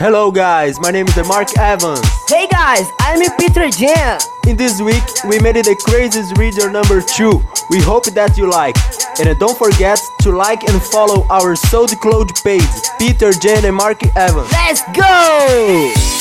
Hello guys, my name is Mark Evans. Hey guys, I'm Peter Jan. In this week, we made it the craziest video number 2. We hope that you like. And don't forget to like and follow our SoundCloud page, Peter Jan and Mark Evans. Let's go!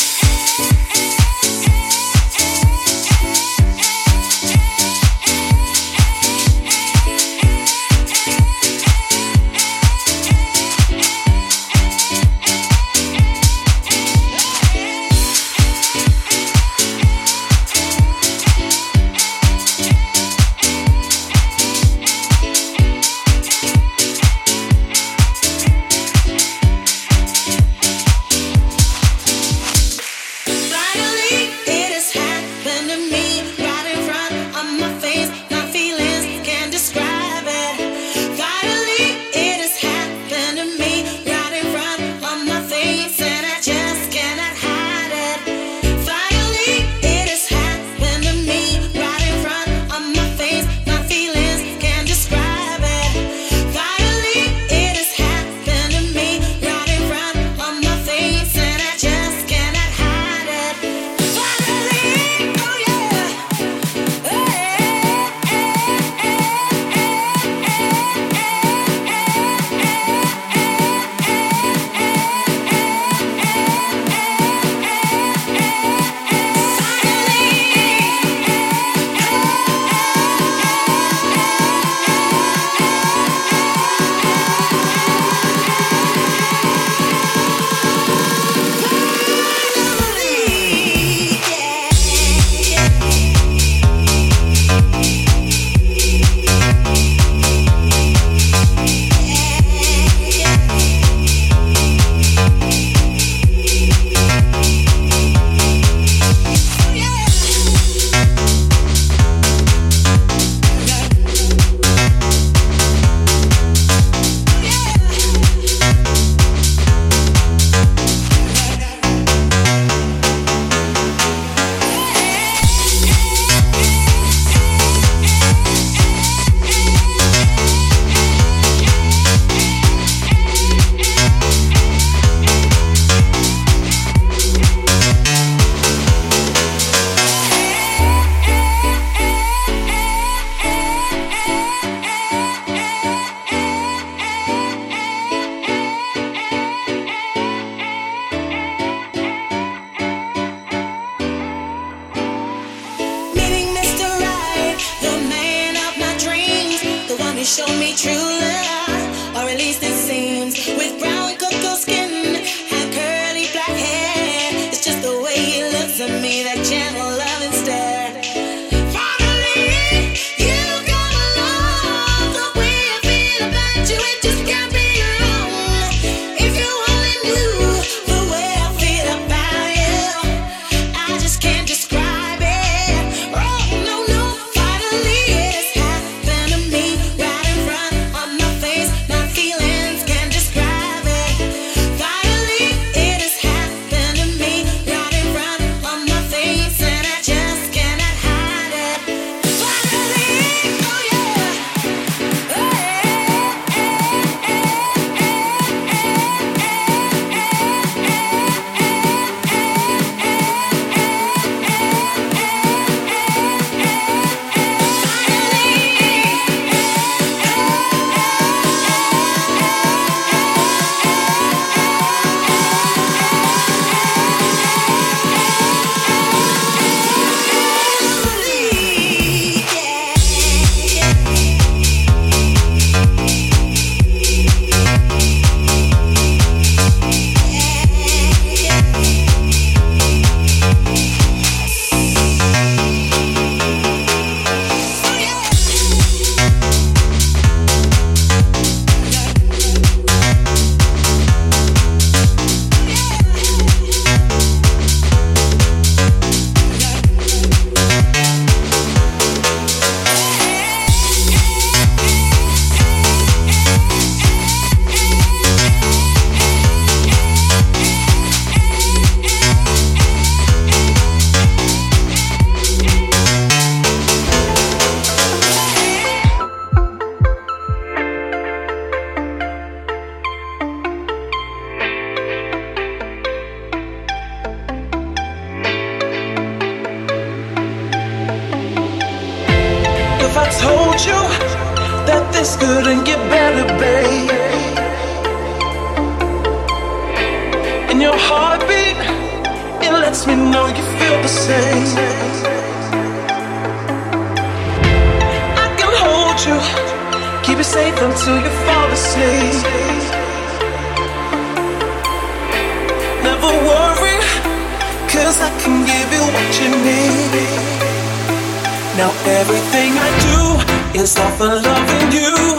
For loving you.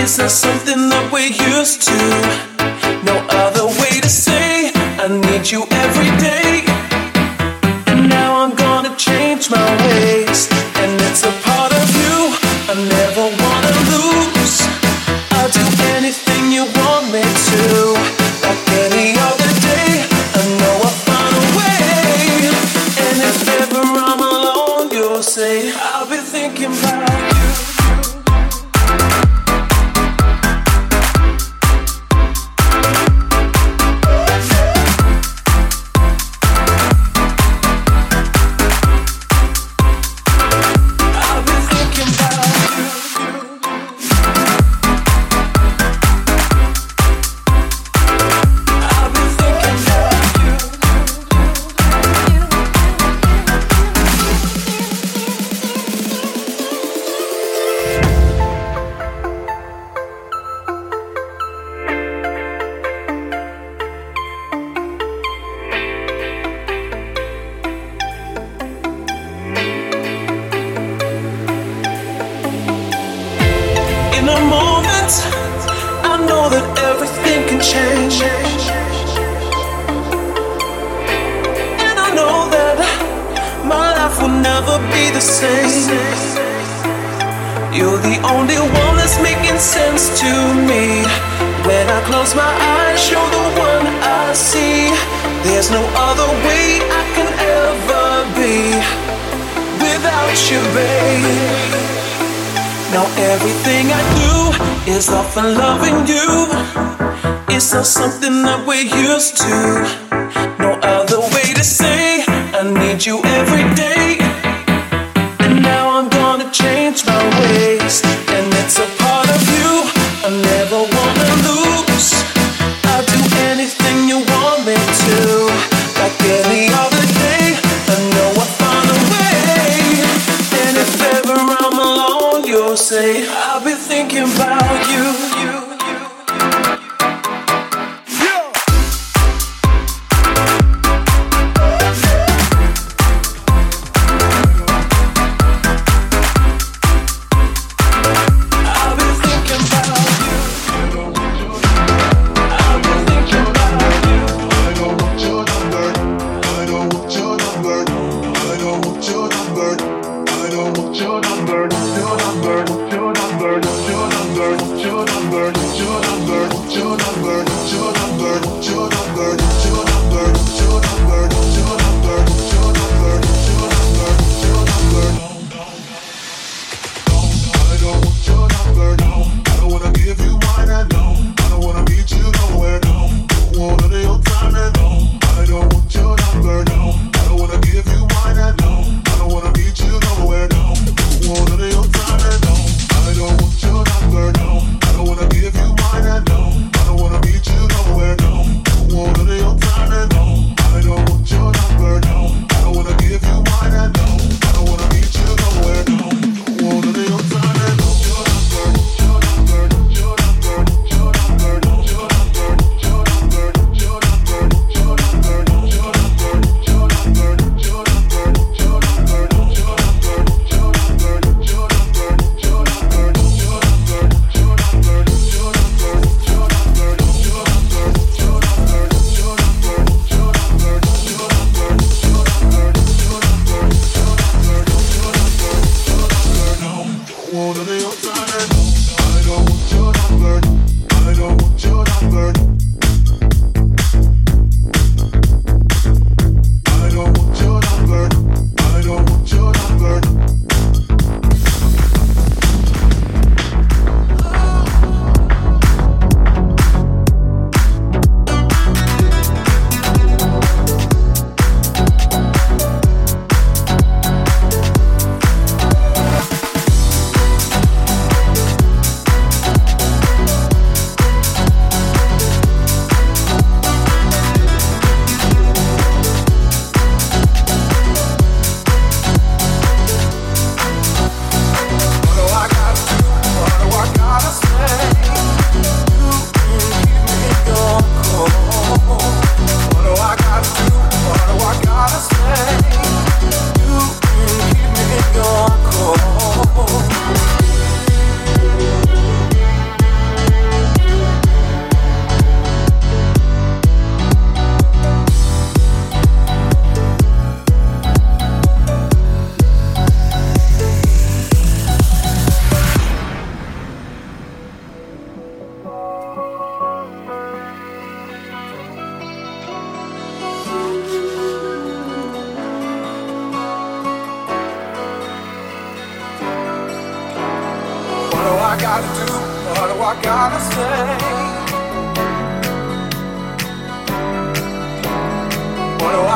It's not something that we're used to. No other way to say I need you every day. Change. And I know that my life will never be the same. You're the only one that's making sense to me. When I close my eyes, you're the one I see. There's no other way I can ever be without you, babe. Now everything I do is for loving you. It's not something that we're used to. No other way to say I need you every day. And now I'm gonna change my ways, and it's a part of you I never wanna lose. I'll do anything you want me to, like any other day. I know I'll find a way, and if ever I'm alone, you'll say I'll be thinking about you, you.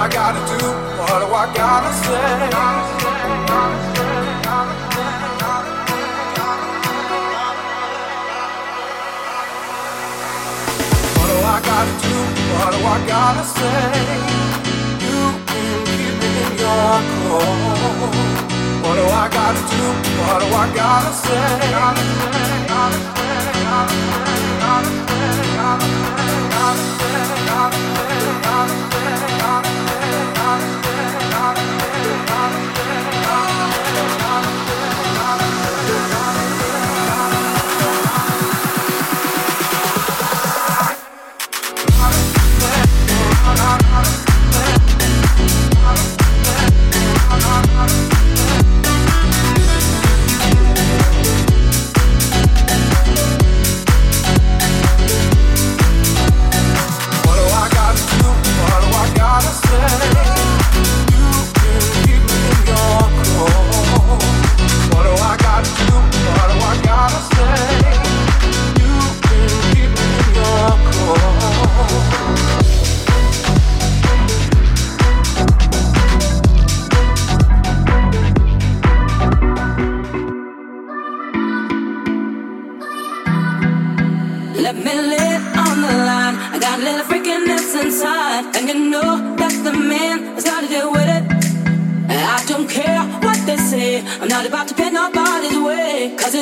I gotta do? What do I gotta say? What do I gotta do? What do I gotta say? You can keep me in your core. What do I gotta do? What do I gotta say? Gotta say, gotta say, gotta say, gotta say, gotta say, gotta say, gotta say, gotta say, understand, understand, understand, understand.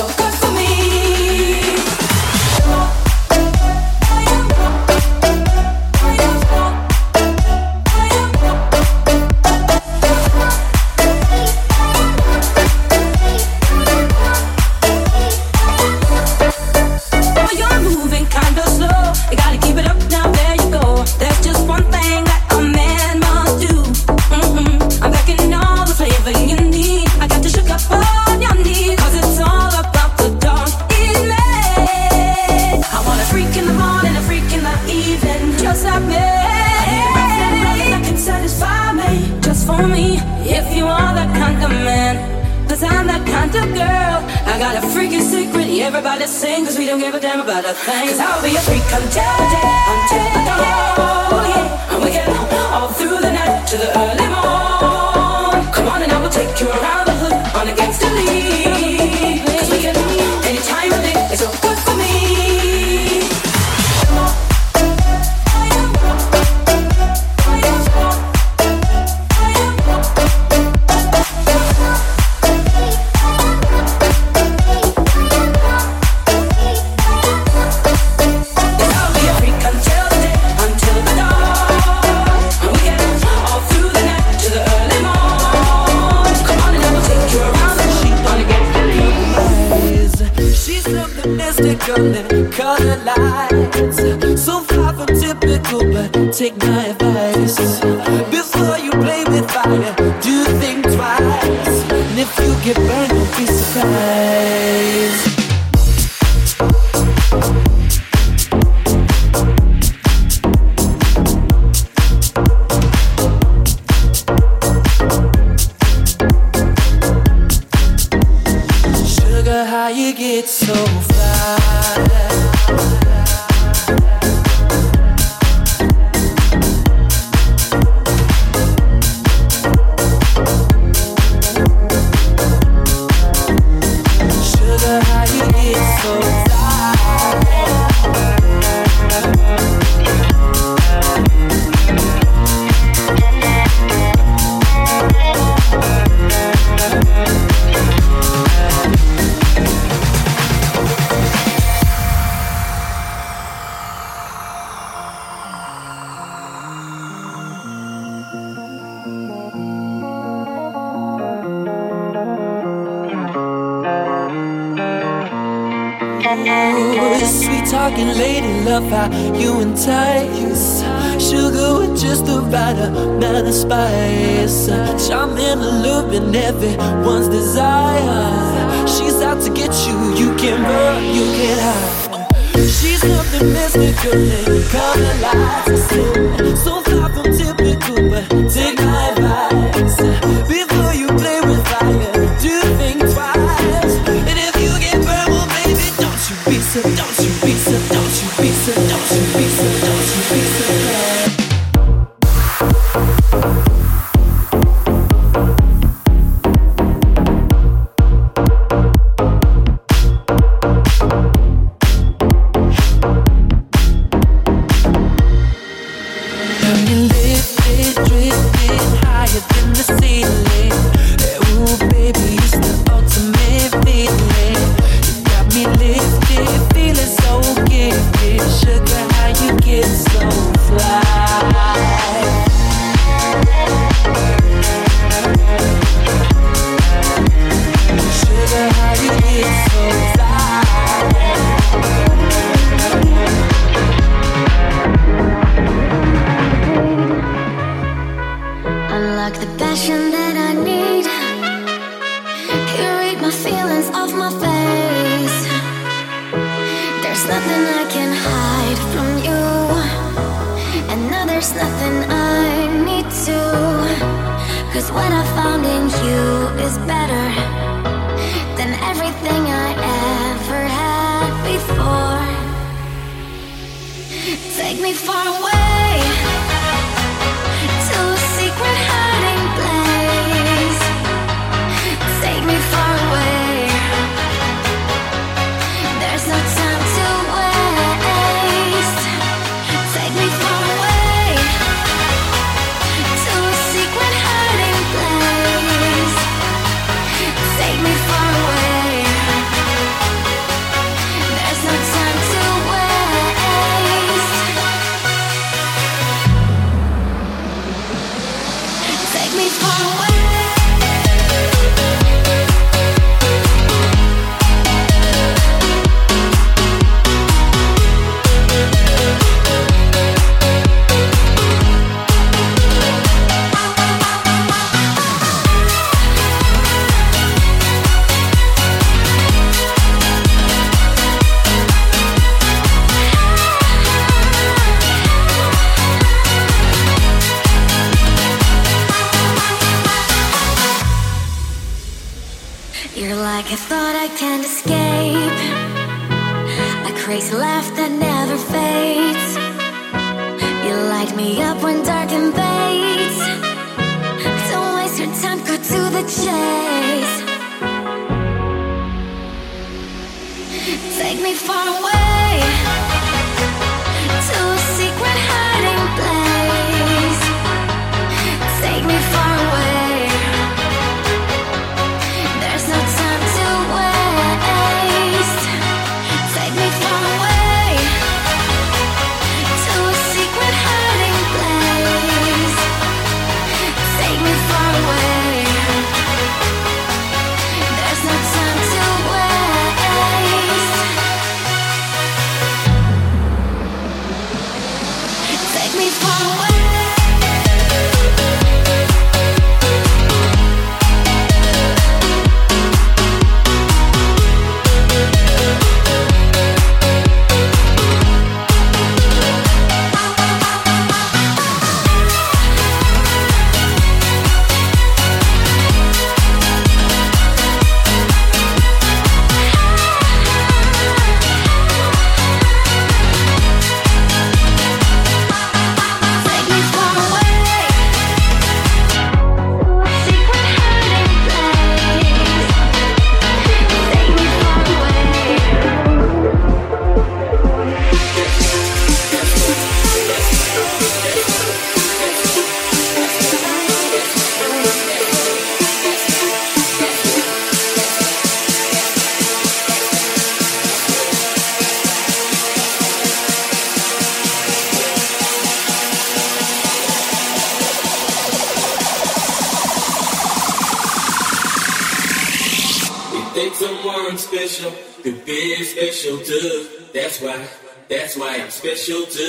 always on. of how you entice. Sugar with just the right amount of spice. Charm in a loop in everyone's desire. She's out to get you, you can run, you can hide. She's something mystical and color lights. So, so far from typical, but tonight. You're like a thought I can't escape. A crazy laugh that never fades. You light me up when dark invades. Don't waste your time, go to the chase. Take me far away. special to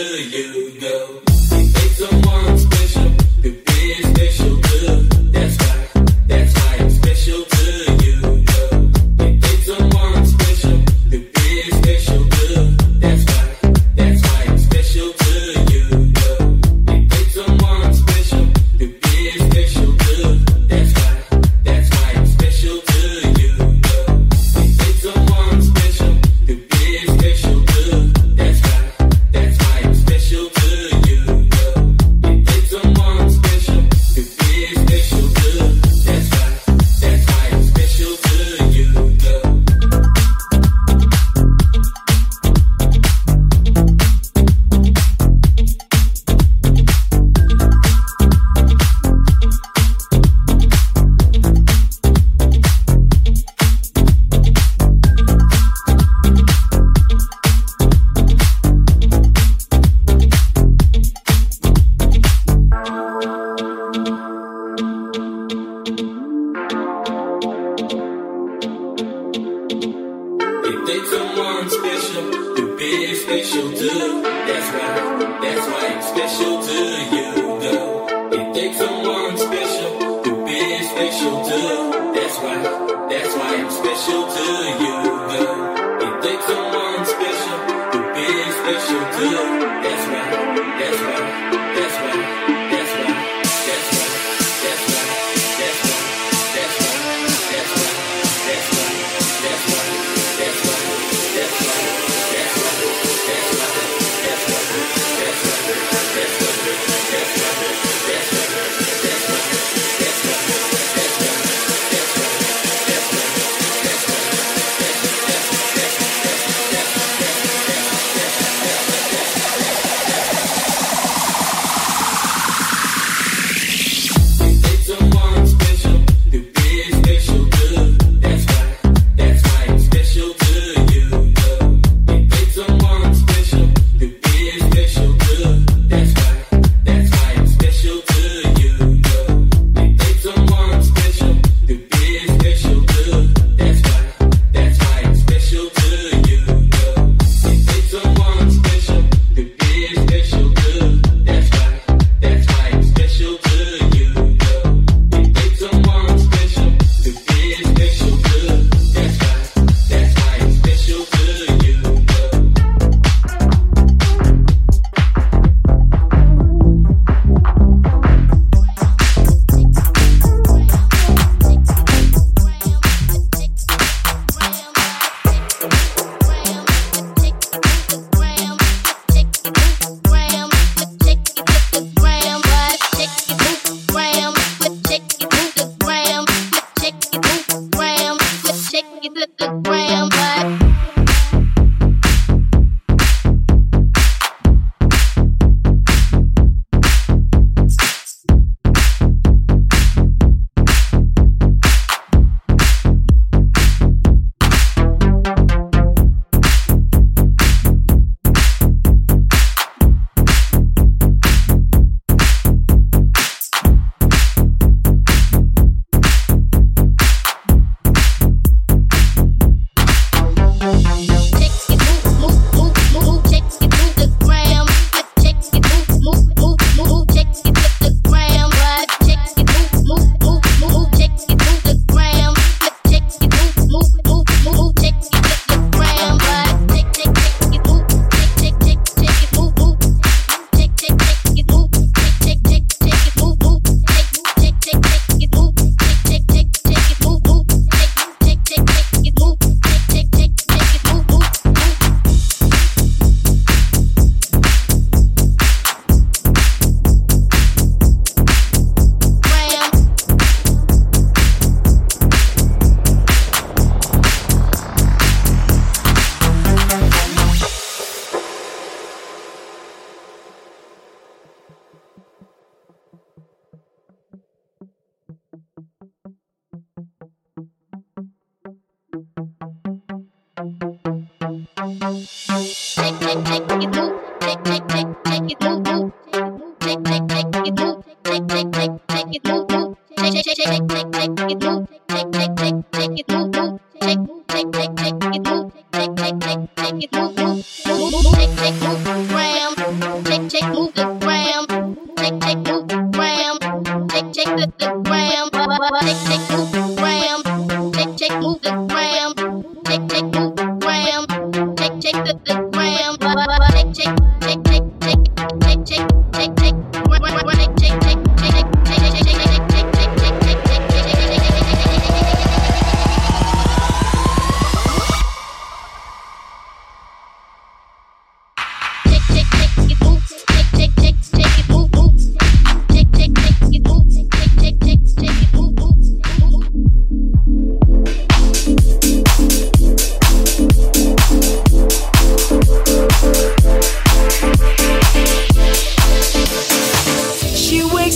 special to you, girl. It takes someone special to be special to. That's why, that's why I'm special to you, girl. It takes someone special to be special to. Take, take, take, you do. Take, take, take.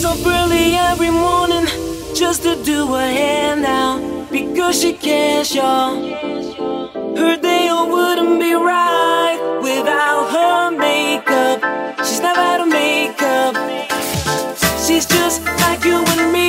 up early every morning just to do her hair now because she cares, y'all. Her day wouldn't be right without her makeup. She's never out of makeup. She's just like you and me.